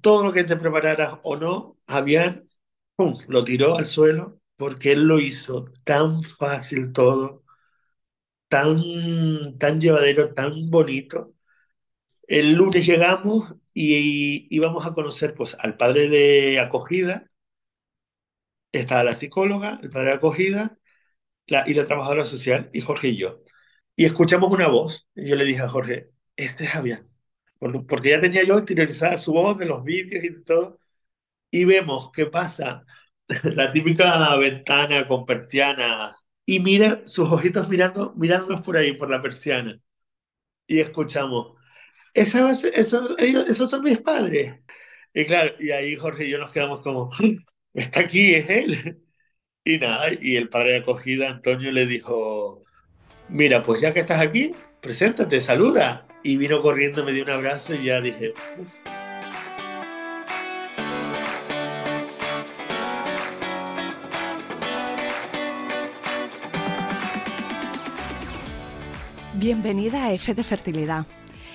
todo lo que te prepararas o no, ¡pum! lo tiró al suelo porque él lo hizo tan fácil todo, tan, tan llevadero, tan bonito. El lunes llegamos y íbamos a conocer pues, al padre de acogida, estaba la psicóloga, el padre de acogida la, y la trabajadora social, y Jorge y yo. Y escuchamos una voz, y yo le dije a Jorge, este es Javier, porque ya tenía yo exteriorizada su voz de los vídeos y todo, y vemos qué pasa, la típica ventana con persiana, y mira sus ojitos mirando, mirándonos por ahí, por la persiana, y escuchamos, Esa, eso, ellos, esos son mis padres. Y claro, y ahí Jorge y yo nos quedamos como, está aquí, es él. Y nada, y el padre de acogida, Antonio, le dijo, mira, pues ya que estás aquí, preséntate, saluda. Y vino corriendo, me dio un abrazo y ya dije. Bienvenida a F de Fertilidad.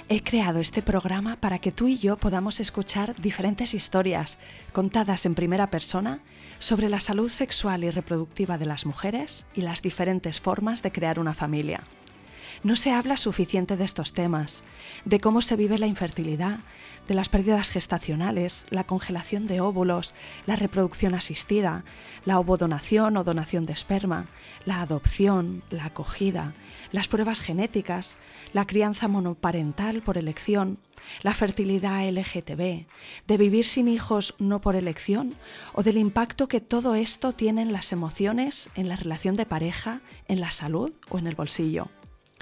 He creado este programa para que tú y yo podamos escuchar diferentes historias contadas en primera persona sobre la salud sexual y reproductiva de las mujeres y las diferentes formas de crear una familia. No se habla suficiente de estos temas, de cómo se vive la infertilidad, de las pérdidas gestacionales, la congelación de óvulos, la reproducción asistida, la ovodonación o donación de esperma, la adopción, la acogida, las pruebas genéticas, la crianza monoparental por elección, la fertilidad LGTB, de vivir sin hijos no por elección o del impacto que todo esto tiene en las emociones, en la relación de pareja, en la salud o en el bolsillo.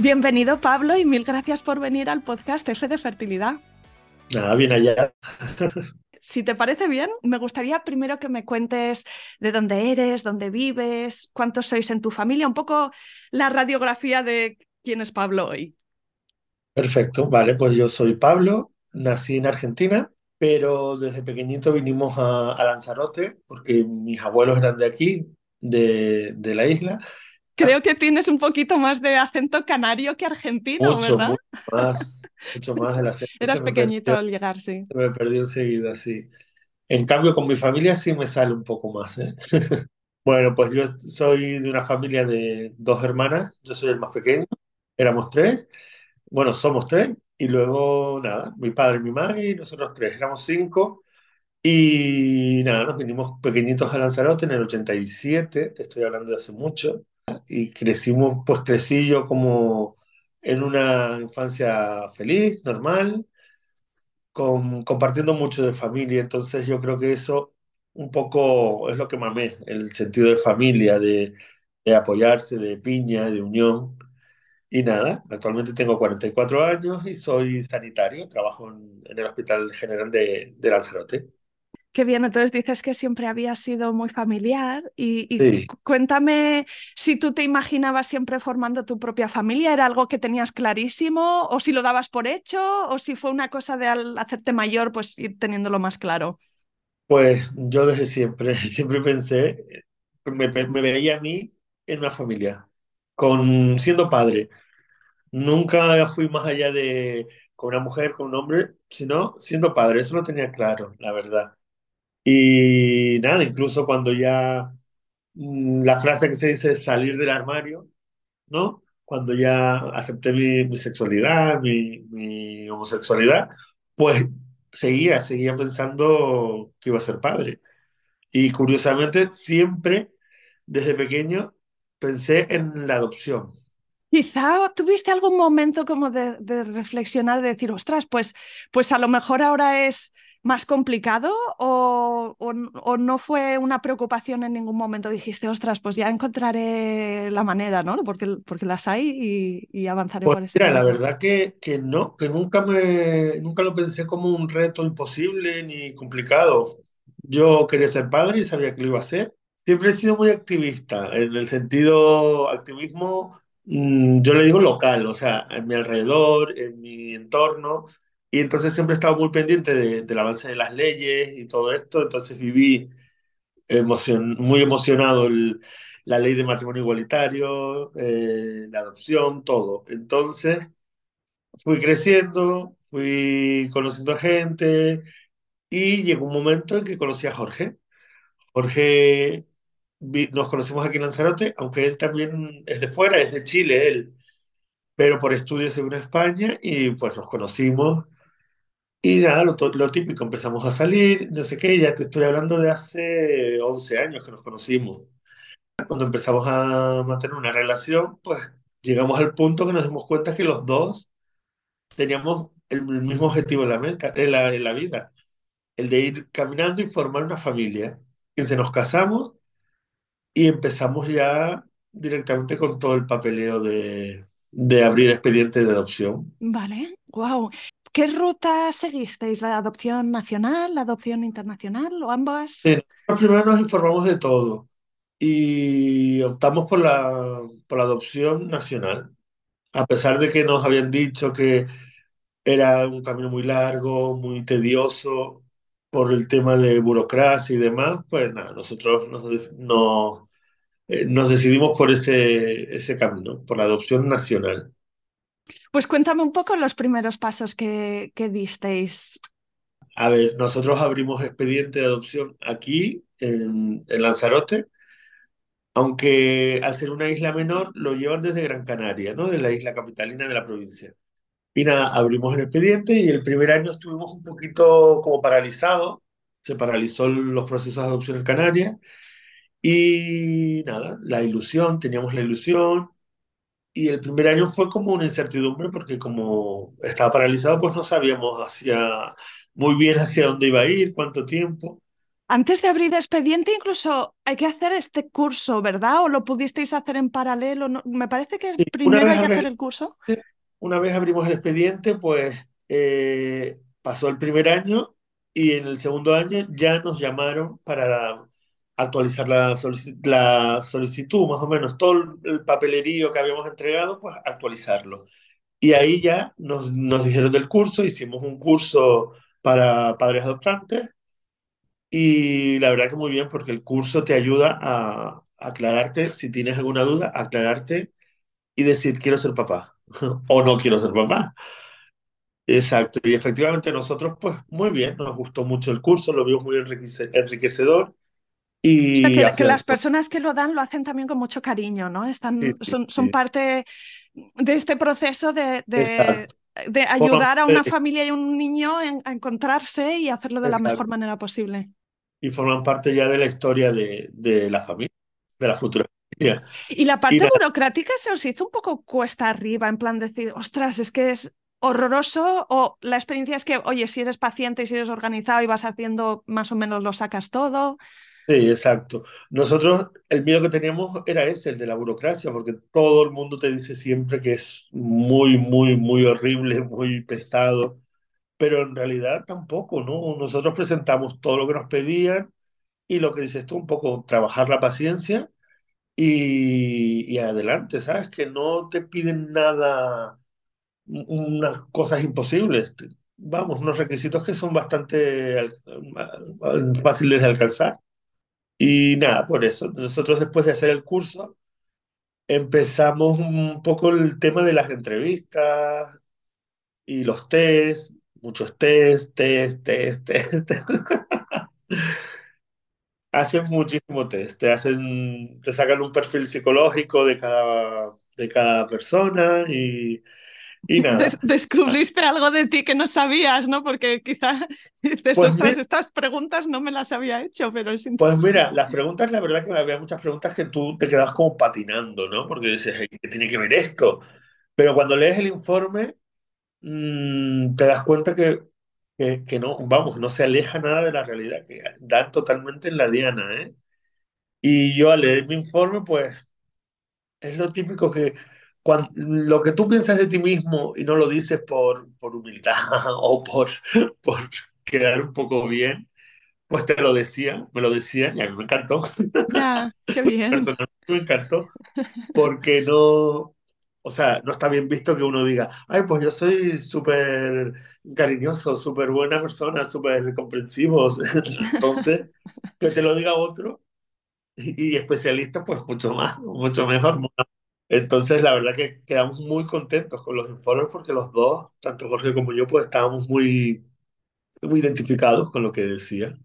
Bienvenido Pablo y mil gracias por venir al podcast F de Fertilidad. Nada, bien allá. Si te parece bien, me gustaría primero que me cuentes de dónde eres, dónde vives, cuántos sois en tu familia, un poco la radiografía de quién es Pablo hoy. Perfecto, vale, pues yo soy Pablo, nací en Argentina, pero desde pequeñito vinimos a, a Lanzarote porque mis abuelos eran de aquí, de, de la isla. Creo que tienes un poquito más de acento canario que argentino, Mucho, ¿verdad? mucho más, mucho más el acento Eras pequeñito perdió, al llegar, sí. se me perdió enseguida, sí. En cambio, con mi familia sí me sale un poco más, ¿eh? Bueno, pues yo soy de una familia de dos hermanas, yo soy el más pequeño, éramos tres, bueno, somos tres, y luego, nada, mi padre, mi madre y nosotros tres, éramos cinco, y nada, nos vinimos pequeñitos a Lanzarote en el 87, te estoy hablando de hace mucho, y crecimos, pues crecí yo como en una infancia feliz, normal, con, compartiendo mucho de familia, entonces yo creo que eso un poco es lo que mamé, el sentido de familia, de, de apoyarse, de piña, de unión. Y nada, actualmente tengo 44 años y soy sanitario, trabajo en, en el Hospital General de, de Lanzarote. Qué bien, entonces dices que siempre había sido muy familiar y, y Sí, cu- cuéntame si tú te imaginabas siempre formando tu propia familia, ¿era algo que tenías clarísimo o si lo dabas por hecho o si fue una cosa de al hacerte mayor pues ir teniéndolo más claro? pues yo desde siempre, siempre pensé, me, me veía a mí en una familia, con, siendo padre. Nunca fui más allá de con una mujer, con un hombre, sino siendo padre. Eso lo tenía claro, la verdad. Y nada, incluso cuando ya mm, la frase que se dice salir del armario, ¿no? Cuando ya acepté mi, mi sexualidad, mi, mi homosexualidad, pues seguía, seguía pensando que iba a ser padre. Y curiosamente, siempre desde pequeño pensé en la adopción. Quizá tuviste algún momento como de, de reflexionar, de decir, ostras, pues, pues a lo mejor ahora es más complicado o, o, o, no fue una preocupación en ningún momento? Dijiste, ostras, pues ya encontraré la manera, ¿no? Porque, porque las hay y, y avanzaré Pues por ese mira, la verdad que, que no, que nunca me, nunca lo pensé como un reto imposible ni complicado. Yo quería ser padre y sabía que lo iba a hacer. Siempre he sido muy activista, en el sentido activismo, mm, yo le digo local, o sea, en mi alrededor, en mi entorno, y entonces siempre he estado muy pendiente de- del avance de las leyes y todo esto, entonces viví emocion- muy emocionado el- la ley de matrimonio igualitario, eh, la adopción, todo. Entonces fui creciendo, fui conociendo a gente y llegó un momento en que conocí a Jorge. Jorge, vi- nos conocimos aquí en Lanzarote, aunque él también es de fuera, es de Chile, él, pero por estudios se vino a España y pues nos conocimos. Y nada, lo, típico, empezamos a salir, no sé qué, ya te estoy hablando de hace 11 años que nos conocimos. Cuando empezamos a mantener una relación, pues llegamos al punto que nos dimos cuenta que los dos teníamos el mismo objetivo en la, meta, en la, en la vida, el de ir caminando y formar una familia. Y se nos casamos y empezamos ya directamente con todo el papeleo de, de abrir expediente de adopción. Vale, wow. ¿Qué ruta seguisteis? ¿La adopción nacional, la adopción internacional o ambas? Sí, primero nos informamos de todo y optamos por la, por la adopción nacional, a pesar de que nos habían dicho que Era un camino muy largo, muy tedioso por el tema de burocracia y demás. Pues nada, nosotros nos, nos, eh, nos decidimos por ese, ese camino, por la adopción nacional. Pues cuéntame un poco los primeros pasos que, que disteis. A ver, nosotros abrimos expediente de adopción aquí en, en Lanzarote, aunque al ser una isla menor lo llevan desde Gran Canaria, ¿no? De la isla capitalina de la provincia. Y nada, abrimos el expediente y el primer año estuvimos un poquito como paralizados. Se paralizó los procesos de adopción en Canarias. Y nada, la ilusión, teníamos la ilusión. Y el primer año fue como una incertidumbre porque como estaba paralizado, pues no sabíamos hacia, muy bien hacia dónde iba a ir, cuánto tiempo. Antes de abrir expediente, incluso hay que hacer este curso, ¿verdad? ¿O lo pudisteis hacer en paralelo? No- me parece que una primero hay que hacer el el curso. Una vez abrimos el expediente, pues eh, pasó el primer año y en el segundo año ya nos llamaron para actualizar la, solici- la solicitud, más o menos todo el el papelerío que habíamos entregado, pues actualizarlo. Y ahí ya nos, nos dijeron del curso, hicimos un curso para padres adoptantes y la verdad que muy bien porque el curso te ayuda a aclararte, si tienes alguna duda, aclararte y decir quiero ser papá o no quiero ser papá. Exacto, y efectivamente nosotros, pues muy bien, nos gustó mucho el curso, lo vimos muy enriquece- O sea, que, que las personas que lo dan lo hacen también con mucho cariño, ¿no? Están, sí, son, son sí. parte de este proceso de, de, ayudar a una parte- familia y un niño en- a encontrarse y hacerlo de la mejor manera posible. Y forman parte ya de la historia de, de la familia, de la futura familia. Y la Y parte burocrática se os hizo un poco cuesta arriba, en plan decir, ostras, es que es horroroso, o la experiencia es que, oye, si eres paciente y si eres organizado y vas haciendo, más o menos lo sacas todo. Sí, exacto. Nosotros, el miedo que teníamos era ese, el de la burocracia, porque todo el mundo te dice siempre que es muy, muy, muy horrible, muy pesado, pero en realidad tampoco, ¿no? Nosotros presentamos todo lo que nos pedían y lo que dices tú, un poco trabajar la paciencia y, y adelante, ¿sabes? Que no te piden nada, unas cosas imposibles. Vamos, unos requisitos que son bastante fáciles de alcanzar. Y nada, por eso, nosotros después de hacer el curso empezamos un poco el tema de las entrevistas y los test, muchos test, test, test, test. Hacen muchísimo test, te hacen, te sacan un perfil psicológico de cada, de cada persona y, y nada. Des- descubriste algo de ti que no sabías, ¿no? Porque quizá dices, Pues, ostras, estas preguntas no me las había hecho, pero es pues mira, las preguntas, la verdad que había muchas preguntas que tú te quedas como patinando, ¿no? Porque dices, "Ay, ¿qué tiene que ver esto? Pero cuando lees el informe, mm, te das cuenta que que, que no, vamos, no se aleja nada de la realidad, que dan totalmente en la diana, ¿eh? Y yo al leer mi informe, pues es lo típico que cuando, lo que tú piensas de ti mismo y no lo dices por, por humildad o por, por quedar un poco bien, pues te lo decían, me lo decían y a mí me encantó. Ya, qué bien. Personalmente me encantó porque no, o sea, no está bien visto que uno diga, ay, pues yo soy súper cariñoso, súper buena persona, súper comprensivo. Entonces, que te lo diga otro y, y especialista, pues mucho más, mucho mejor. Entonces, la verdad que quedamos muy contentos con los informes porque los dos, tanto Jorge como yo, pues estábamos muy, muy identificados con lo que decía.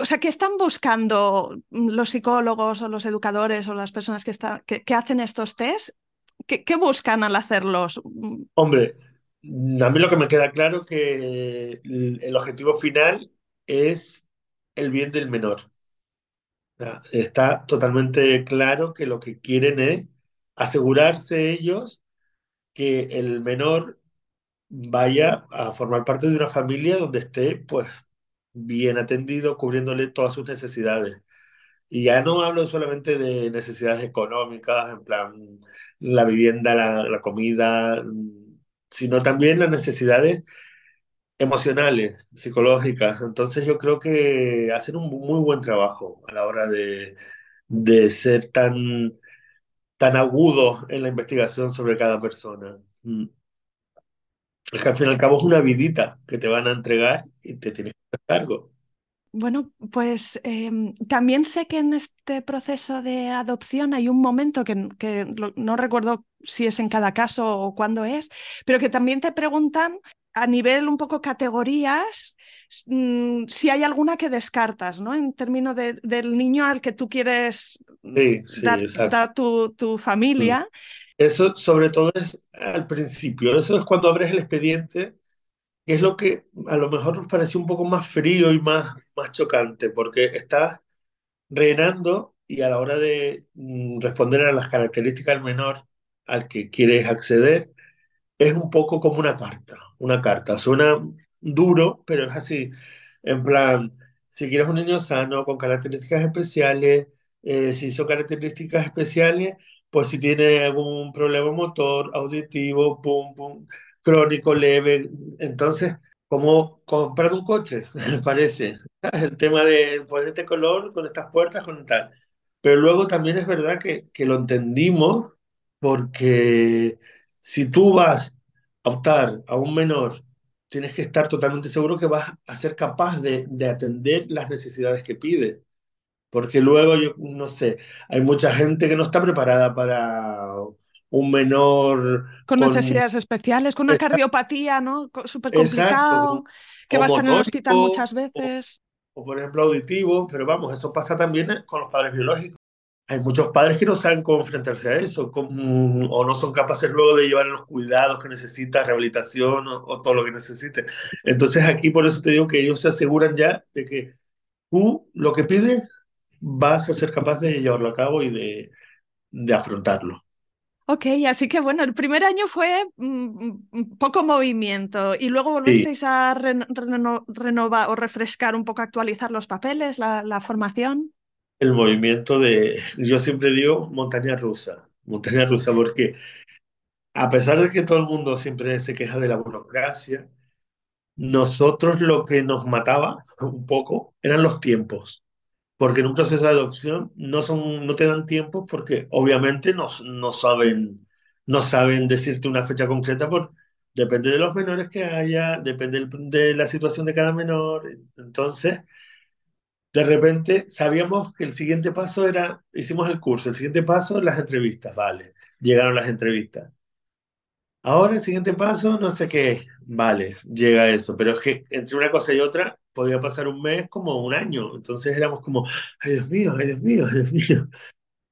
O sea, ¿qué están buscando los psicólogos o los educadores o las personas que, están, que, que hacen estos test? ¿Qué, qué buscan al hacerlos? Hombre, a mí lo que me queda claro que el, el objetivo final es el bien del menor. Está totalmente claro que lo que quieren es asegurarse ellos que el menor vaya a formar parte de una familia donde esté, pues, bien atendido, cubriéndole todas sus necesidades. Y ya no hablo solamente de necesidades económicas, en plan la vivienda, la, comida, sino también las necesidades emocionales, psicológicas. Entonces yo creo que hacen un muy buen trabajo a la hora de, de ser tan, tan agudos en la investigación sobre cada persona. Mm. Es que al fin y al cabo es una vidita que te van a entregar y te tienes que hacer cargo. Bueno, pues em, también sé que en este proceso de adopción hay un momento que, no recuerdo si es en cada caso o cuándo es, pero que también te preguntan a nivel un poco categorías mm, si hay alguna que descartas, ¿no? En términos de- del niño al que tú quieres mm, Sí, sí, dar, tu, tu Mm. familia. Eso sobre todo es al principio, eso es cuando abres el expediente, que es lo que a lo mejor nos pareció un poco más frío y más, más chocante, porque estás rellenando y a la hora de mm, responder a las características del menor al que quieres acceder, es un poco como una carta, una carta. Suena duro, pero es así. En plan, si quieres un niño sano, con características especiales, eh, si son características especiales, pues si tiene algún problema motor, auditivo, pum, pum, crónico, leve. Entonces, como comprar un coche, parece. El tema de, pues, este color, con estas puertas, con tal. Pero luego también es verdad que, que lo entendimos porque si tú vas optar a un menor, tienes que estar totalmente seguro que vas a ser capaz de, de atender las necesidades que pide. Porque luego, yo no sé, hay mucha gente que no está preparada para un menor con con... necesidades especiales, con una cardiopatía, ¿no? Súper complicado, que o va a estar en el hospital muchas veces. o por ejemplo auditivo, pero vamos, eso pasa también con los padres biológicos. Hay muchos padres que no saben cómo enfrentarse a eso, cómo- o no son capaces luego de llevar los cuidados que necesita, rehabilitación o, o todo lo que necesite. Entonces aquí por eso te digo que ellos se aseguran ya de que tú lo que pides vas a ser capaz de llevarlo a cabo y de, de afrontarlo. Ok, así que bueno, el primer año fue mm, mm, poco movimiento y luego Sí, volvisteis a ren- reno- renovar o refrescar un poco, actualizar los papeles, la, la formación. El movimiento de, yo siempre digo montaña rusa, montaña rusa, porque a pesar de que todo el mundo siempre se queja de la burocracia, nosotros lo que nos mataba un poco eran los tiempos. porque en un proceso de adopción no son, no te dan tiempo porque obviamente no, no saben, no saben decirte una fecha concreta por, depende de los menores que haya, depende de la situación de cada menor. Entonces, de repente sabíamos que el siguiente paso era, hicimos el curso, el siguiente paso, las entrevistas, vale, llegaron las entrevistas. Ahora el siguiente paso, no sé qué, vale, llega eso, pero es que entre una cosa y otra podía pasar un mes como un año, entonces éramos como, ay Dios mío, ay Dios mío, ay Dios mío.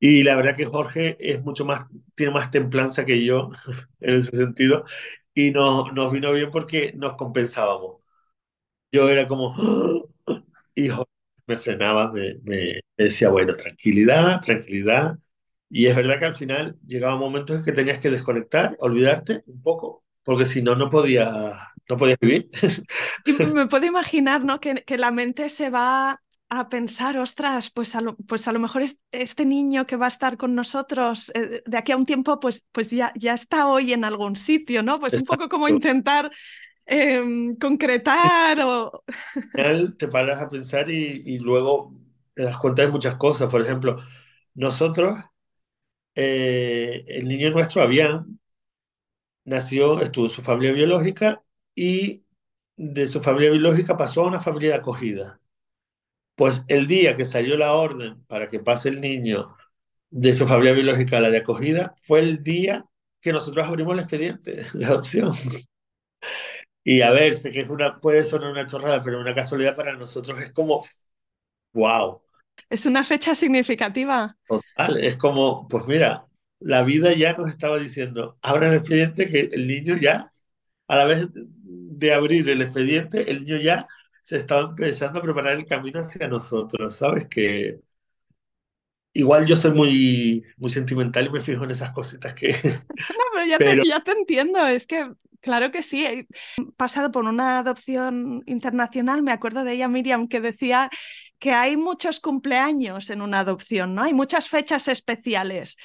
Y la verdad que Jorge es mucho más, tiene más templanza que yo en ese sentido, y nos, nos vino bien porque nos compensábamos. Yo era como, y Jorge me frenaba, me, me decía, bueno, tranquilidad, tranquilidad. Y es verdad que al final llegaba momentos en que tenías que desconectar, olvidarte un poco, porque si no, no podías no podías vivir. Y me puedo imaginar, ¿no? Que, que la mente se va a pensar, ostras, pues a lo, pues a lo mejor este niño que va a estar con nosotros eh, de aquí a un tiempo, pues, pues ya, ya está hoy en algún sitio, ¿no? Pues un poco como intentar em, concretar o... Te paras a pensar y, y, luego te das cuenta de muchas cosas. Por ejemplo, nosotros, eh, el niño nuestro, había nació, estuvo en su familia biológica y de su familia biológica pasó a una familia de acogida. Pues el día que salió la orden para que pase el niño de su familia biológica a la de acogida, fue el día que nosotros abrimos el expediente de adopción. Y a ver, sé que es una, puede sonar una chorrada, pero una casualidad para nosotros es como, wow. Es una fecha significativa. Total, es como, pues mira, la vida ya nos estaba diciendo, abran el expediente que el niño ya, a la vez de abrir el expediente, el niño ya se estaba empezando a preparar el camino hacia nosotros, ¿sabes? Que igual yo soy muy, muy sentimental y me fijo en esas cositas que... No, pero ya, Te, ya te entiendo, es que Claro que sí. He pasado por una adopción internacional, me acuerdo de ella, Miriam, que decía que hay muchos cumpleaños en una adopción, ¿no? Hay muchas fechas especiales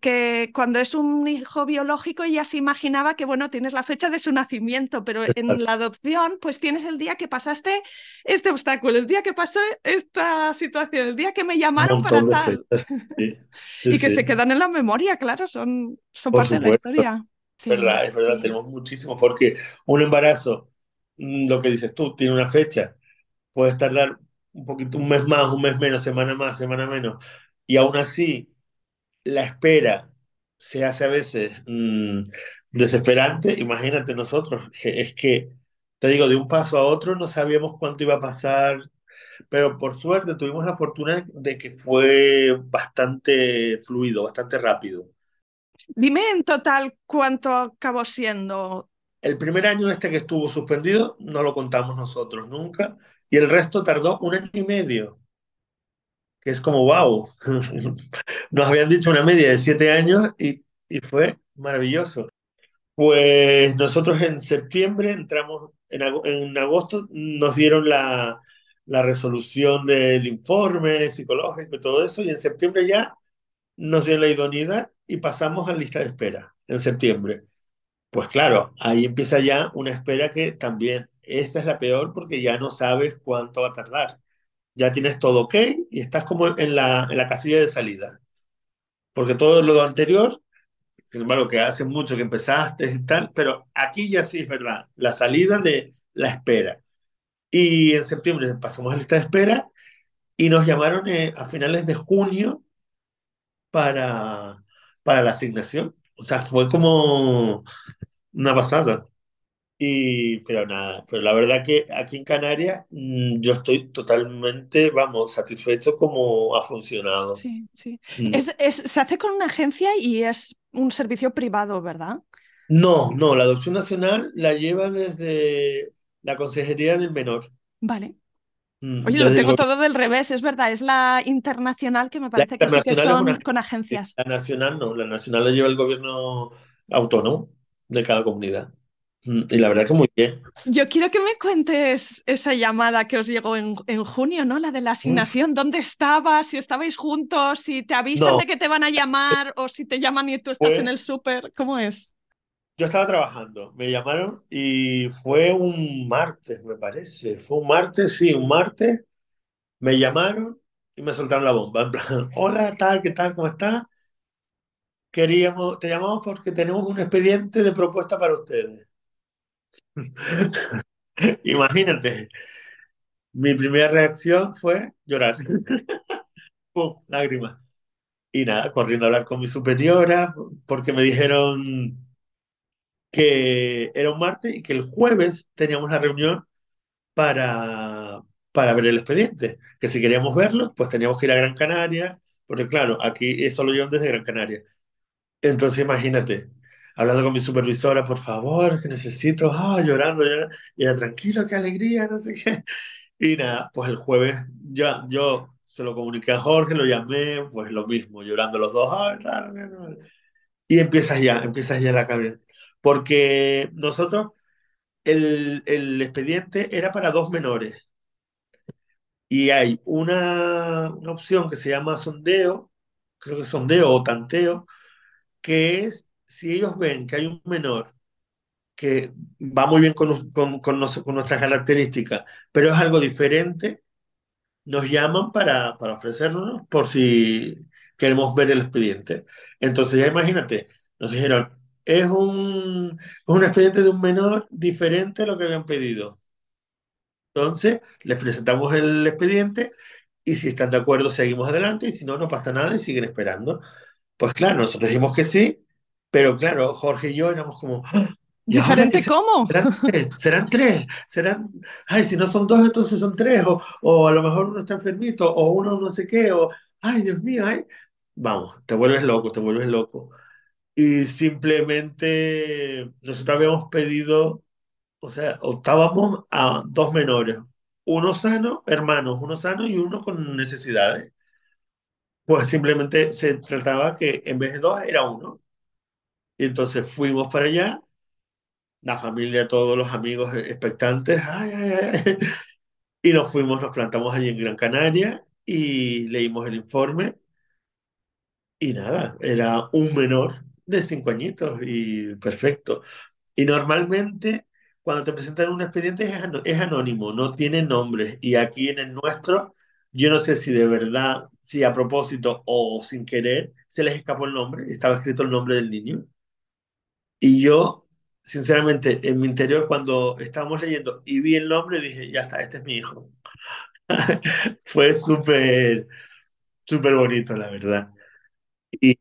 que cuando es un hijo biológico ya se imaginaba que, bueno, tienes la fecha de su nacimiento, pero en la adopción, pues tienes el día que pasaste este obstáculo, el día que pasó esta situación, el día que me llamaron para tal. y que se quedan en la memoria, claro, son, son parte de la historia. Sí, es verdad, es verdad, tenemos muchísimo, porque un embarazo, mm, lo que dices tú, tiene una fecha, puede tardar un poquito, un mes más, un mes menos, semana más, semana menos, y aún así la espera se hace a veces mm, desesperante, imagínate nosotros, es que, te digo, de un paso a otro no sabíamos cuánto iba a pasar, pero por suerte tuvimos la fortuna de que fue bastante fluido, bastante rápido. Dime en total cuánto acabó siendo. El primer año este que estuvo suspendido no lo contamos nosotros nunca y el resto tardó un año y medio que es como, wow, nos habían dicho una media de siete años y, y fue maravilloso. Pues nosotros en septiembre entramos, en, en agosto nos dieron la, la resolución del informe psicológico y todo eso, y en septiembre ya nos dieron la idoneidad y pasamos a lista de espera, en septiembre. Pues claro, ahí empieza ya una espera que también, esta es la peor porque ya no sabes cuánto va a tardar ya tienes todo ok y estás como en la, en la casilla de salida. Porque todo lo anterior, sin embargo, que hace mucho que empezaste y tal, pero aquí ya sí es verdad, la salida de la espera. Y en septiembre pasamos a lista de espera y nos llamaron eh, a finales de junio para, para la asignación. O sea, fue como una pasada. Y, pero nada, pero la verdad que aquí en Canarias mm, yo estoy totalmente, vamos, satisfecho como ha funcionado. Sí, sí. Mm. Es, es, se hace con una agencia y es un servicio privado, ¿verdad? No, no, la adopción nacional la lleva desde la Consejería del Menor. Vale. Mm, Oye, lo tengo todo del revés, es verdad, es la internacional que me parece que sí que son con agencias. La nacional no, la nacional la lleva el gobierno autónomo de cada comunidad. Mm, y la verdad que muy bien. Yo quiero que me cuentes esa llamada que os llegó en, en junio, ¿no? La de la asignación. ¿Dónde estabas? Si estabais juntos, si te avisan de que te van a llamar o si te llaman y tú estás en el súper. ¿Cómo es? Yo estaba trabajando, me llamaron y fue un martes, me parece. Fue un martes, sí, un martes. Me llamaron y me soltaron la bomba. En plan, hola, tal, ¿qué tal? ¿Cómo estás? Queríamos, te llamamos porque tenemos un expediente de propuesta para ustedes. Imagínate, mi primera reacción fue llorar. Pum, lágrimas. Y nada, corriendo a hablar con mi superiora, porque me dijeron que era un martes y que el jueves teníamos la reunión para, para ver el expediente. Que si queríamos verlo, pues teníamos que ir a Gran Canaria, porque claro, aquí es solo yo desde Gran Canaria. Entonces imagínate, hablando con mi supervisora, por favor, que necesito, ah, llorando, llorando, y era tranquilo, qué alegría, no sé qué. Y nada, pues el jueves ya yo se lo comuniqué a Jorge, lo llamé, pues lo mismo, llorando los dos, y empiezas ya, empiezas ya la cabeza. Porque nosotros el, el expediente era para dos menores y hay una, una opción que se llama sondeo, creo que sondeo o tanteo, que es si ellos ven que hay un menor que va muy bien con, con, con, nuestras características, pero es algo diferente, nos llaman para, para ofrecernos por si queremos ver el expediente. Entonces ya imagínate, nos dijeron, es un, es un expediente de un menor diferente a lo que habían pedido. Entonces, les presentamos el expediente y si están de acuerdo, seguimos adelante y si no, no pasa nada y siguen esperando. Pues claro, nosotros dijimos que sí, pero claro, Jorge y yo éramos como, "Ah, ¿y ahora qué ¿Diferente cómo? serán tres? ¿Serán tres? ¿Serán, ay, si no son dos, entonces son tres? O, o a lo mejor uno está enfermito, o uno no sé qué, o, ay, Dios mío, ay. Vamos, te vuelves loco, te vuelves loco. Y simplemente nosotros habíamos pedido o sea, optábamos a dos menores, uno sano, hermanos, uno sano y uno con necesidades. Pues simplemente se trataba que en vez de dos era uno. Y entonces fuimos para allá, la familia, todos los amigos expectantes, y nos fuimos, nos plantamos allí en Gran Canaria y leímos el informe y nada, era un menor de cinco añitos y perfecto. Y normalmente, cuando te presentan un expediente es, es anónimo, no tiene nombres. Y aquí en el nuestro, yo no sé si de verdad, si a propósito o sin querer, se les escapó el nombre, estaba escrito el nombre del niño. Y yo, sinceramente, en mi interior, cuando estábamos leyendo y vi el nombre, dije, ya está, este es mi hijo. Fue súper, súper bonito, la verdad. Y,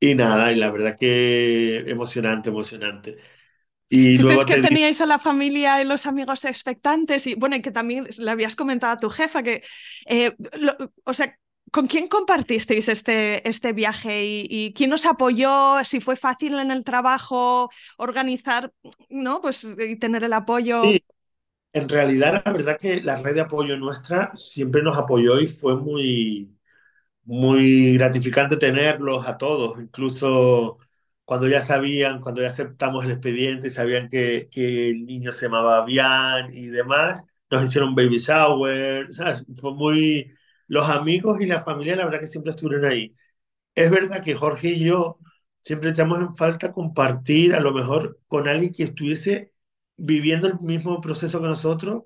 y nada, y la verdad que emocionante, emocionante. Y Dices luego que te teníais a la familia y los amigos expectantes y bueno, y que también le habías comentado a tu jefa que, eh, lo- o sea, ¿con quién compartisteis este, este viaje y, y quién os apoyó? Si fue fácil en el trabajo organizar, ¿no? Pues y tener el apoyo. sí, En realidad, la verdad que la red de apoyo nuestra siempre nos apoyó y fue muy, muy gratificante tenerlos a todos, incluso cuando ya sabían, cuando ya aceptamos el expediente y sabían que, que el niño se llamaba Bian y demás, nos hicieron baby shower, ¿sabes? Fue muy... Los amigos y la familia, la verdad que siempre estuvieron ahí. Es verdad que Jorge y yo siempre echamos en falta compartir a lo mejor con alguien que estuviese viviendo el mismo proceso que nosotros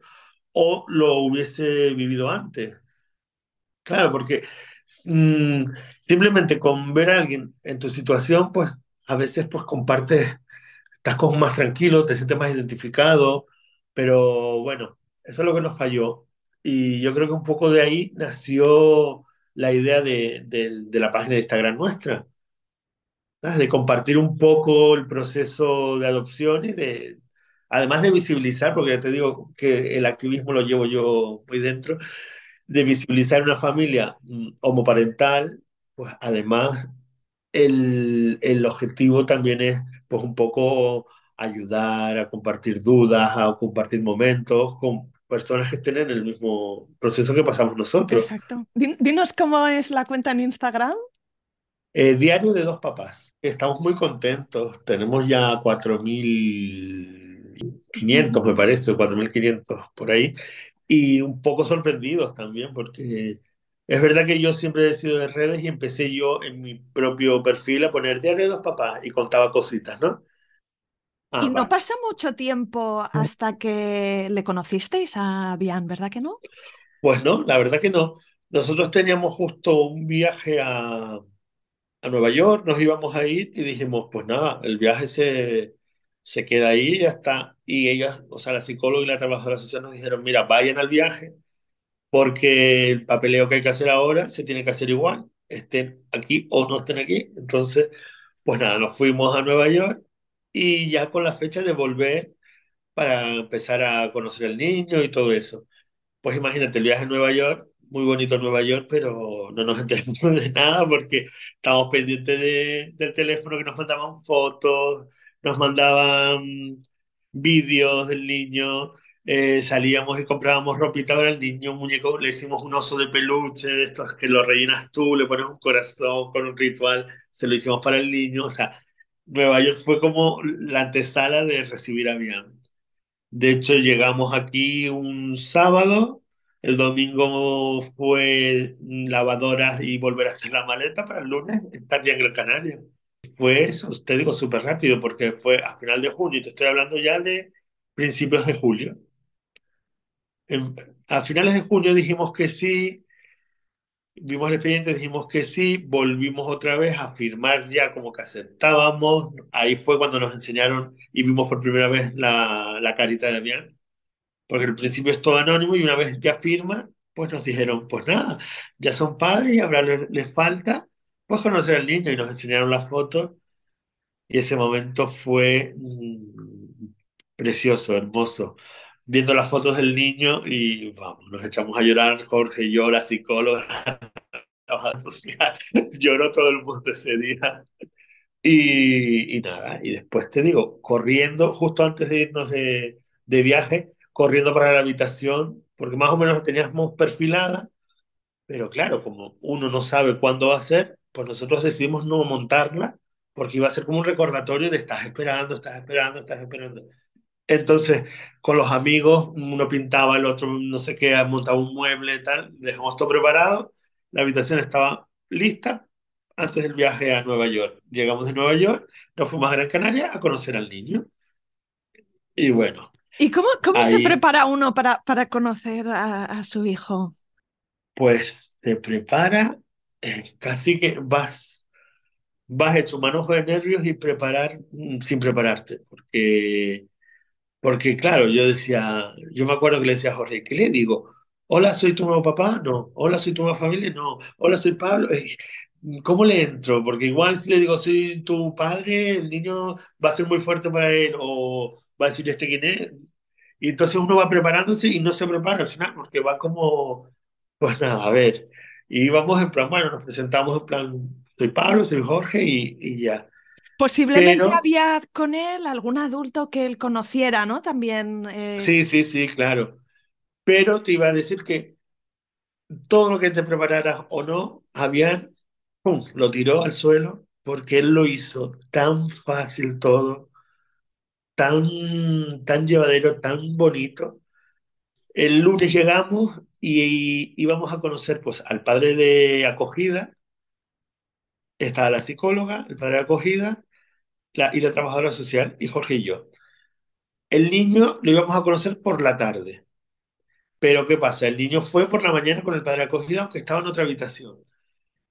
o lo hubiese vivido antes. Claro, porque mm, simplemente con ver a alguien en tu situación, pues a veces pues compartes, estás como más tranquilo, te sientes más identificado, pero bueno, eso es lo que nos falló. Y yo creo que un poco de ahí nació la idea de, de la página de Instagram nuestra ¿sabes? de compartir un poco el proceso de adopción y de, además de visibilizar, porque ya te digo que el activismo lo llevo yo muy dentro, de visibilizar una familia mm, homoparental, pues además el, el objetivo también es pues un poco ayudar a compartir dudas, a compartir momentos con personas que estén en el mismo proceso que pasamos nosotros. Exacto. Din- Dinos cómo es la cuenta en Instagram. Eh, diario de dos papás. Estamos muy contentos. Tenemos ya cuatro mil quinientos me parece, o 4.500 por ahí. Y un poco sorprendidos también, porque es verdad que yo siempre he sido de redes y empecé yo en mi propio perfil a poner diario de dos papás y contaba cositas, ¿no? Ah, Y no vale. pasa mucho tiempo hasta que le conocisteis a Bian, ¿verdad que no? Pues no, la verdad que no. Nosotros teníamos justo un viaje a, a Nueva York, nos íbamos a ir y dijimos, pues nada, el viaje se, se queda ahí y ya está. Y ellas, o sea, la psicóloga y la trabajadora social nos dijeron, mira, vayan al viaje porque el papeleo que hay que hacer ahora se tiene que hacer igual, estén aquí o no estén aquí. Entonces, pues nada, nos fuimos a Nueva York y ya con la fecha de volver para empezar a conocer al niño y todo eso. Pues imagínate, el viaje a Nueva York, muy bonito Nueva York, pero no nos enteramos de nada porque estábamos pendientes de- del teléfono que nos mandaban fotos, nos mandaban vídeos del niño, eh, salíamos y comprábamos ropita para el niño, un muñeco, le hicimos un oso de peluche, de estos que lo rellenas tú, le pones un corazón con un ritual, se lo hicimos para el niño, o sea, Nueva York fue como la antesala de recibir a Miami. De hecho, llegamos aquí un sábado, el domingo fue lavadoras y volver a hacer la maleta para el lunes estar ya en Gran Canaria. Fue eso, te digo súper rápido, porque fue a final de junio, y te estoy hablando ya de principios de julio. En- a finales de junio dijimos que sí, vimos el expediente, dijimos que sí, volvimos otra vez a firmar ya como que aceptábamos. Ahí fue cuando nos enseñaron y vimos por primera vez la, la carita de Damián, porque al principio es todo anónimo y una vez ya firma, pues nos dijeron, pues nada, ya son padres y ahora les, les falta pues conocer al niño y nos enseñaron las fotos y ese momento fue mm, precioso, hermoso. Viendo las fotos del niño y vamos, nos echamos a llorar, Jorge yo, la psicóloga, trabajo social, lloró todo el mundo ese día. Y, y nada, y después te digo, corriendo, justo antes de irnos de, de viaje, corriendo para la habitación, porque más o menos la teníamos perfilada, pero claro, como uno no sabe cuándo va a ser, pues nosotros decidimos no montarla, porque iba a ser como un recordatorio de estás esperando, estás esperando, estás esperando. Entonces, con los amigos, uno pintaba, el otro no sé qué, montaba un mueble tal, dejamos todo preparado, la habitación estaba lista antes del viaje a Nueva York. Llegamos de Nueva York, nos fuimos a Gran Canaria a conocer al niño. Y bueno, ¿Y cómo, cómo se prepara uno para, para conocer a, a su hijo? pues te prepara, casi que vas, vas hecho manojo de nervios y preparar mm, sin prepararte, porque Porque claro, yo decía, yo me acuerdo que le decía a Jorge, ¿qué le digo? Hola, soy tu nuevo papá, no. Hola, soy tu nueva familia, no. Hola, soy Pablo. Eh, ¿Cómo le entro? Porque igual si le digo, soy tu padre, el niño va a ser muy fuerte para él o va a decir, ¿este quién es? Y entonces uno va preparándose y no se prepara al final porque va como, pues nada, a ver. Y vamos en plan, bueno, nos presentamos en plan, soy Pablo, soy Jorge y, y ya. Posiblemente Pero había con él algún adulto que él conociera, ¿no? También. eh, sí, sí, sí, claro. Pero te iba a decir que todo lo que te prepararas o no, Javier, pum, lo tiró al suelo porque él lo hizo tan fácil todo, tan, tan llevadero, tan bonito. El lunes llegamos y, íbamos a conocer pues al padre de acogida, estaba la psicóloga, el padre de acogida y la trabajadora social y Jorge y yo. El niño lo íbamos a conocer por la tarde. Pero ¿qué pasa? El niño fue por la mañana con el padre de acogida, aunque estaba en otra habitación.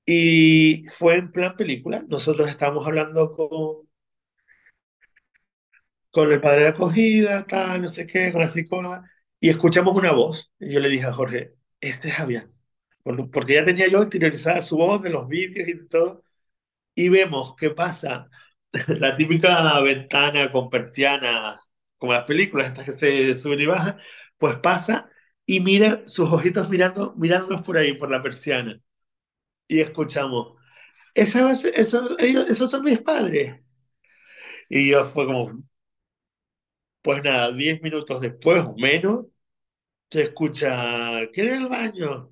Y fue en plan película. Nosotros estábamos hablando con, con el padre de acogida, tal, no sé qué, con la psicóloga, y escuchamos una voz. Y yo le dije a Jorge, este es. Por- Porque ya tenía yo interiorizada su voz de los vídeos y todo. Y vemos qué pasa. La típica ventana con persiana, como las películas, estas que se suben y bajan, pues pasa y mira sus ojitos mirando, mirándonos por ahí, por la persiana. Y escuchamos. Esa eso, ellos, esos son mis padres. Y yo fue como, pues nada, diez minutos después o menos, se escucha, ¿quiere al baño?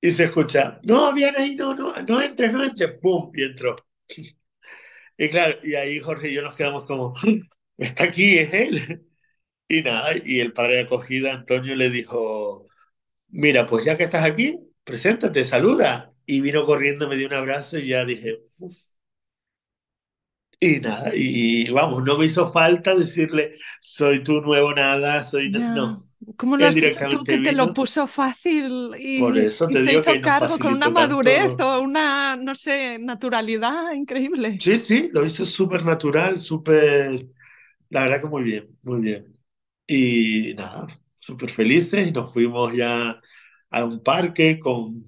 Y se escucha, no, viene ahí, no, no, no entre, no entre, ¡pum! Y entró. Y claro, y ahí Jorge y yo nos quedamos como, está aquí, es él. Y nada, y el padre de acogida, Antonio, le dijo, mira, pues ya que estás aquí, preséntate, saluda. Y vino corriendo, me dio un abrazo y ya dije, "Uf". Y nada, y vamos, no me hizo falta decirle, soy tu nuevo nada, soy... No, ya. no. ¿Cómo lo has dicho tú que te lo vino, puso fácil por y, eso y te se digo que hizo nos cargo con una madurez tanto. o una, no sé, naturalidad increíble? Sí, sí, lo hizo súper natural, súper, la verdad que muy bien, muy bien. Y nada, súper felices y nos fuimos ya a un parque con,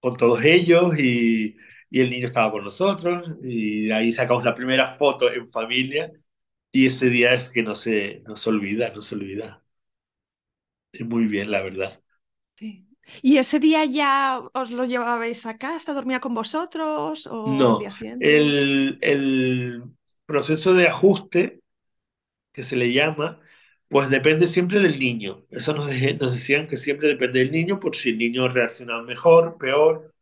con todos ellos y, y el niño estaba con nosotros y ahí sacamos la primera foto en familia y ese día es que no se, no se olvida, no se olvida. Muy bien, la verdad. Sí. ¿Y ese día ya os lo llevabais a casa, dormía con vosotros o No, día siguiente? el, el proceso de ajuste que se le llama, pues depende siempre del niño. Eso nos, de- nos decían que siempre depende del niño por si el niño reacciona mejor, peor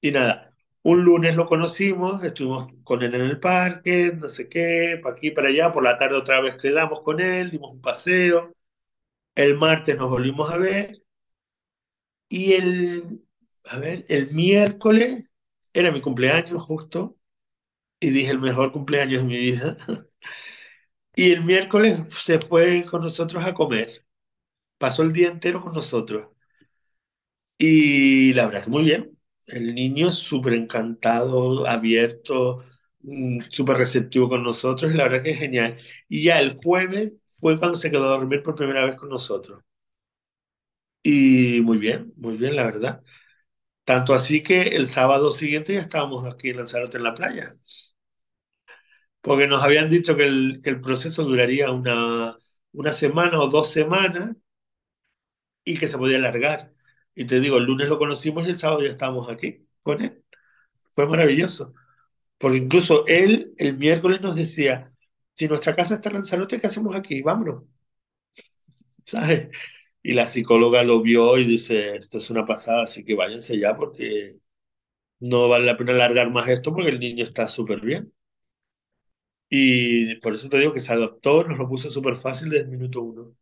y nada. Un lunes lo conocimos, estuvimos con él en el parque, no sé qué, para aquí, para allá, por la tarde otra vez quedamos con él, dimos un paseo, el martes nos volvimos a ver y el, a ver, el miércoles era mi cumpleaños justo y dije el mejor cumpleaños de mi vida. Y el miércoles se fue con nosotros a comer, pasó el día entero con nosotros. Y la verdad que muy bien. El niño súper encantado, abierto, mm, súper receptivo con nosotros, la verdad que es genial. Y ya el jueves fue cuando se quedó a dormir por primera vez con nosotros. Y muy bien, muy bien, la verdad. Tanto así que el sábado siguiente ya estábamos aquí en Lanzarote en la playa. Porque nos habían dicho que el, que el proceso duraría una, una semana o dos semanas y que se podía alargar. Y te digo, el lunes lo conocimos y el sábado ya estábamos aquí con él. Fue maravilloso. Porque incluso él el miércoles nos decía, si nuestra casa está en Lanzarote, ¿qué hacemos aquí? Vámonos. ¿Sabes? Y la psicóloga lo vio y dice, esto es una pasada, así que váyanse ya porque no vale la pena alargar más esto porque el niño está súper bien. Y por eso te digo que se adaptó, nos lo puso súper fácil desde el minuto uno.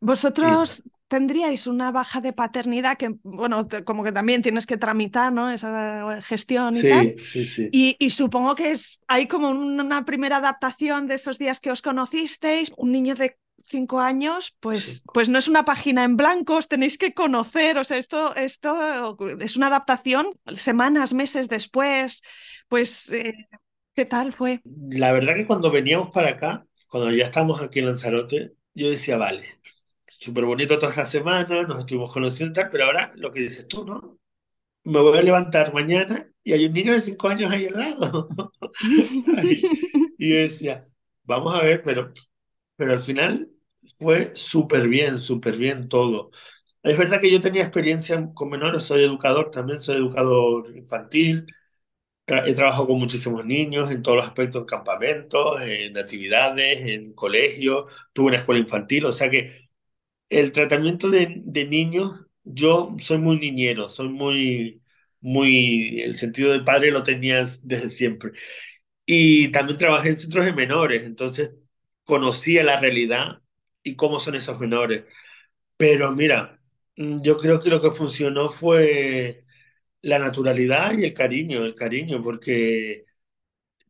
Vosotros tendríais una baja de paternidad que, bueno, como que también tienes que tramitar, ¿no? Esa gestión y sí, tal. Sí, sí, y, y, supongo que es, hay como una primera adaptación de esos días que os conocisteis. Un niño de cinco años, pues, pues no es una página en blanco, os tenéis que conocer. O sea, esto, esto es una adaptación semanas, meses después. Pues, eh, ¿qué tal fue? La verdad que cuando veníamos para acá, cuando ya estamos aquí en Lanzarote, yo decía, vale, súper bonito toda esta semana, nos estuvimos conociendo, tal, pero ahora lo que dices tú, ¿no? Me voy a levantar mañana y hay un niño de cinco años ahí al lado. y decía, vamos a ver, pero, pero al final fue súper bien, súper bien todo. Es verdad que yo tenía experiencia con menores, soy educador también, soy educador infantil, he trabajado con muchísimos niños en todos los aspectos, en campamentos, en actividades, en colegios, tuve una escuela infantil, o sea que el tratamiento de, de, niños, yo soy muy niñero, soy muy, muy, el sentido del padre lo tenía desde siempre. Y también trabajé en centros de menores, entonces conocía la realidad y cómo son esos menores. Pero mira, yo creo que lo que funcionó fue la naturalidad y el cariño, el cariño, porque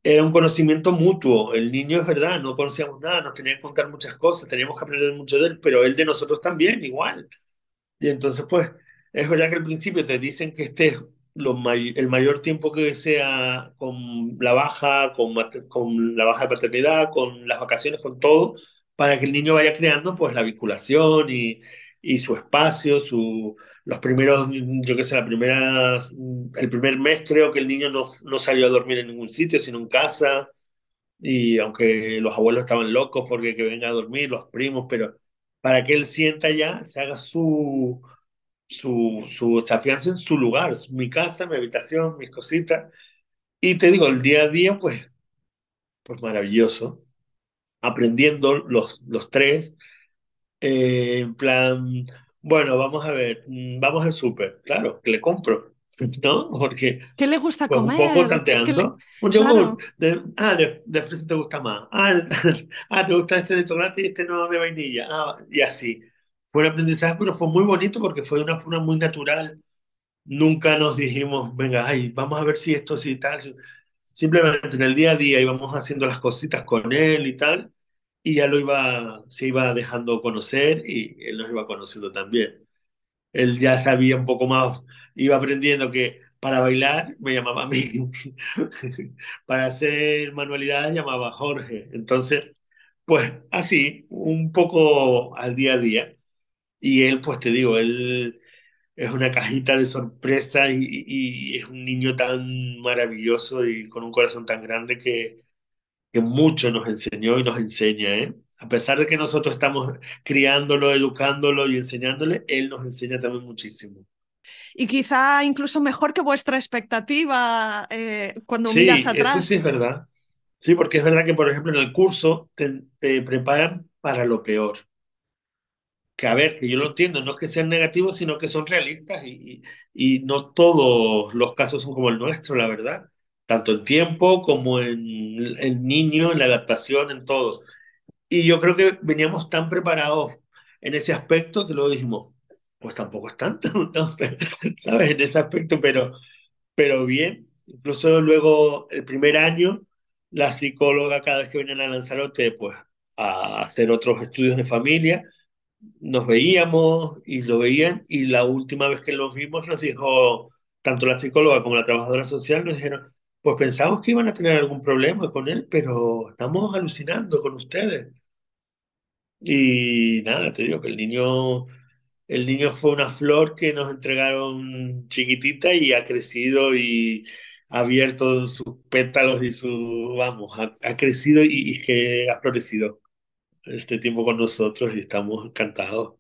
era un conocimiento mutuo. El niño es verdad, no conocíamos nada, nos tenía que contar muchas cosas, teníamos que aprender mucho de él, pero él de nosotros también, igual. Y entonces, pues, es verdad que al principio te dicen que may el mayor tiempo que sea con la baja, con, con la baja de paternidad, con las vacaciones, con todo, para que el niño vaya creando, pues, la vinculación y, y su espacio, su, los primeros, yo qué sé, la primera, el primer mes creo que el niño no, no salió a dormir en ningún sitio, sino en casa, y aunque los abuelos estaban locos porque que venga a dormir, los primos, pero para que él sienta ya, se haga su, su, su, se afianza en su lugar, mi casa, mi habitación, mis cositas, y te digo, el día a día, pues, pues maravilloso, aprendiendo los, los tres, eh, en plan, bueno, vamos a ver, mm, vamos al súper, claro, que le compro, ¿no? Porque ¿Qué le gusta pues, comer? un poco tanteando. le... Un yogur, claro. de, ah, de, de, fresa te gusta más. Ah, ah, te gusta este de chocolate y este no de vainilla. Ah, y así. Fue un aprendizaje, pero fue muy bonito porque fue de una forma muy natural. Nunca nos dijimos, venga, ay, vamos a ver si esto, si tal. Simplemente en el día a día íbamos haciendo las cositas con él y tal y ya lo iba, se iba dejando conocer y él nos iba conociendo también. Él ya sabía un poco más, iba aprendiendo que para bailar me llamaba a mí, para hacer manualidades llamaba a Jorge. Entonces, pues así, un poco al día a día. Y él, pues te digo, él es una cajita de sorpresa y, y, es un niño tan maravilloso y con un corazón tan grande que, que mucho nos enseñó y nos enseña, ¿eh? A pesar de que nosotros estamos criándolo, educándolo y enseñándole, él nos enseña también muchísimo. Y quizá incluso mejor que vuestra expectativa eh, cuando sí, miras atrás. Eso sí es verdad. Sí, porque es verdad que, por ejemplo, en el curso te, te preparan para lo peor. que a ver, que yo lo entiendo, no es que sean negativos, sino que son realistas y, y, no todos los casos son como el nuestro, la verdad, tanto en tiempo como en el niño, en la adaptación, en todos. Y yo creo que veníamos tan preparados en ese aspecto que luego dijimos, pues tampoco es tanto, ¿sabes? En ese aspecto, pero, pero bien. Incluso luego, el primer año, la psicóloga cada vez que venían a Lanzarote, pues a hacer otros estudios de familia, nos veíamos y lo veían y la última vez que los vimos nos dijo, tanto la psicóloga como la trabajadora social nos dijeron, pues pensamos que iban a tener algún problema con él, pero estamos alucinando con ustedes. Y nada, te digo que el niño, el niño fue una flor que nos entregaron chiquitita y ha crecido y ha abierto sus pétalos y su, vamos, ha, crecido y, y que ha florecido este tiempo con nosotros y estamos encantados.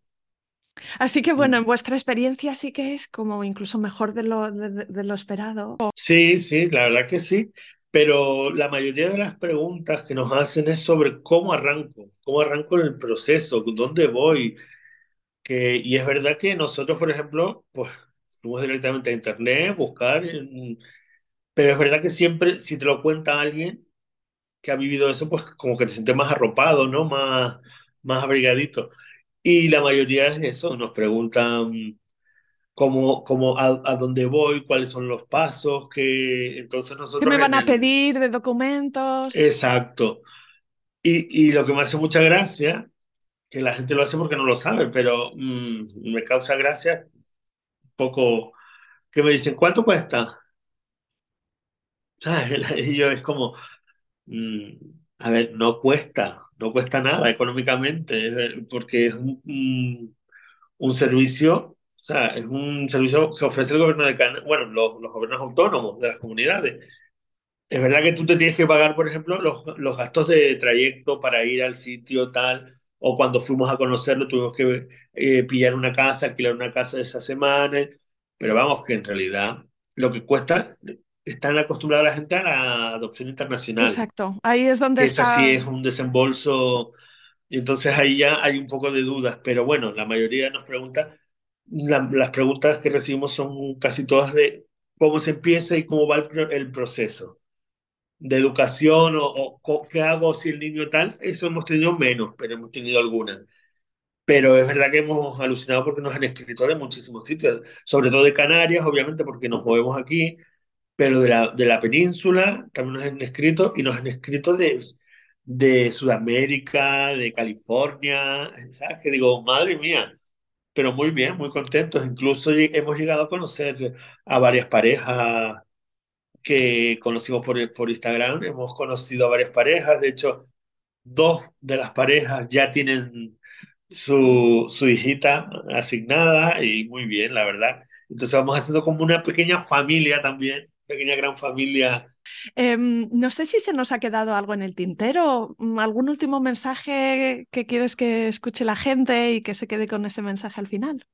Así que bueno, en vuestra experiencia sí que es como incluso mejor de lo, de, lo esperado. Sí, sí, la verdad que sí. Pero la mayoría de las preguntas que nos hacen es sobre cómo arranco, cómo arranco en el proceso, dónde voy. Que, y es verdad que nosotros, por ejemplo, pues fuimos directamente a internet, buscar, pero es verdad que siempre, si te lo cuenta alguien que ha vivido eso, pues como que te sientes más arropado, ¿no? Más, más abrigadito. Y la mayoría es eso, nos preguntan cómo, cómo a, dónde voy, cuáles son los pasos, que entonces nosotros... ¿Qué me van a pedir de documentos? Exacto. Y, y, lo que me hace mucha gracia, que la gente lo hace porque no lo sabe, pero mm, me causa gracia un poco que me dicen, ¿cuánto cuesta? Y yo es como, mm, a ver, no cuesta, no cuesta nada económicamente, porque es un, un, servicio, o sea, es un servicio que ofrece el gobierno de Canarias, bueno, los, los, gobiernos autónomos de las comunidades. Es verdad que tú te tienes que pagar, por ejemplo, los, los gastos de trayecto para ir al sitio tal, o cuando fuimos a conocerlo tuvimos que eh, pillar una casa, alquilar una casa de esa semana, pero vamos, que en realidad lo que cuesta están acostumbrados la gente a la adopción internacional. Exacto, ahí es donde Esa sí es un desembolso, y entonces ahí ya hay un poco de dudas, pero bueno, la mayoría nos pregunta, las preguntas que recibimos son casi todas de cómo se empieza y cómo va el, proceso de educación o, o, qué hago si el niño tal, eso hemos tenido menos, pero hemos tenido algunas. Pero es verdad que hemos alucinado porque nos han escrito de muchísimos sitios, sobre todo de Canarias, obviamente porque nos movemos aquí, pero de la, de la península también nos han escrito y nos han escrito de, de Sudamérica, de California, ¿sabes? Que digo, madre mía, pero muy bien, muy contentos. Incluso hemos llegado a conocer a varias parejas que conocimos por, por Instagram, hemos conocido a varias parejas, de hecho, dos de las parejas ya tienen su, su hijita asignada y muy bien, la verdad. Entonces vamos haciendo como una pequeña familia también pequeña gran familia. Em, no sé si se nos ha quedado algo en el tintero, mm, algún último mensaje que quieres que escuche la gente y que se quede con ese mensaje al final.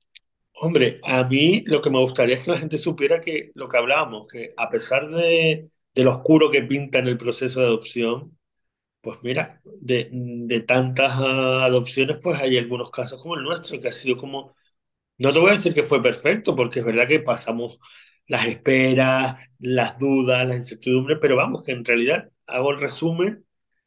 Hombre, a mí lo que me gustaría es que la gente supiera que lo que hablábamos, que a pesar de, de lo oscuro que pinta en el proceso de adopción, pues mira, de, de tantas adopciones, pues hay algunos casos como el nuestro, que ha sido como, no te voy a decir que fue perfecto, porque es verdad que pasamos las esperas, las dudas, las incertidumbres, pero vamos, que en realidad hago el resumen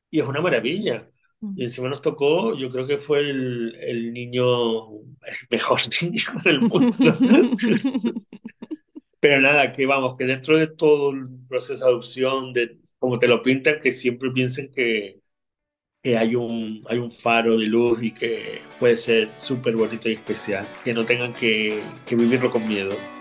y es una maravilla. Mm. Y encima nos tocó, yo creo que fue el, el niño, el mejor niño del mundo. pero nada, que vamos, que dentro de todo el proceso de adopción, de como te lo pintan, que siempre piensen que, que hay un, hay un faro de luz y que puede ser súper bonito y especial, que no tengan que, que vivirlo con miedo.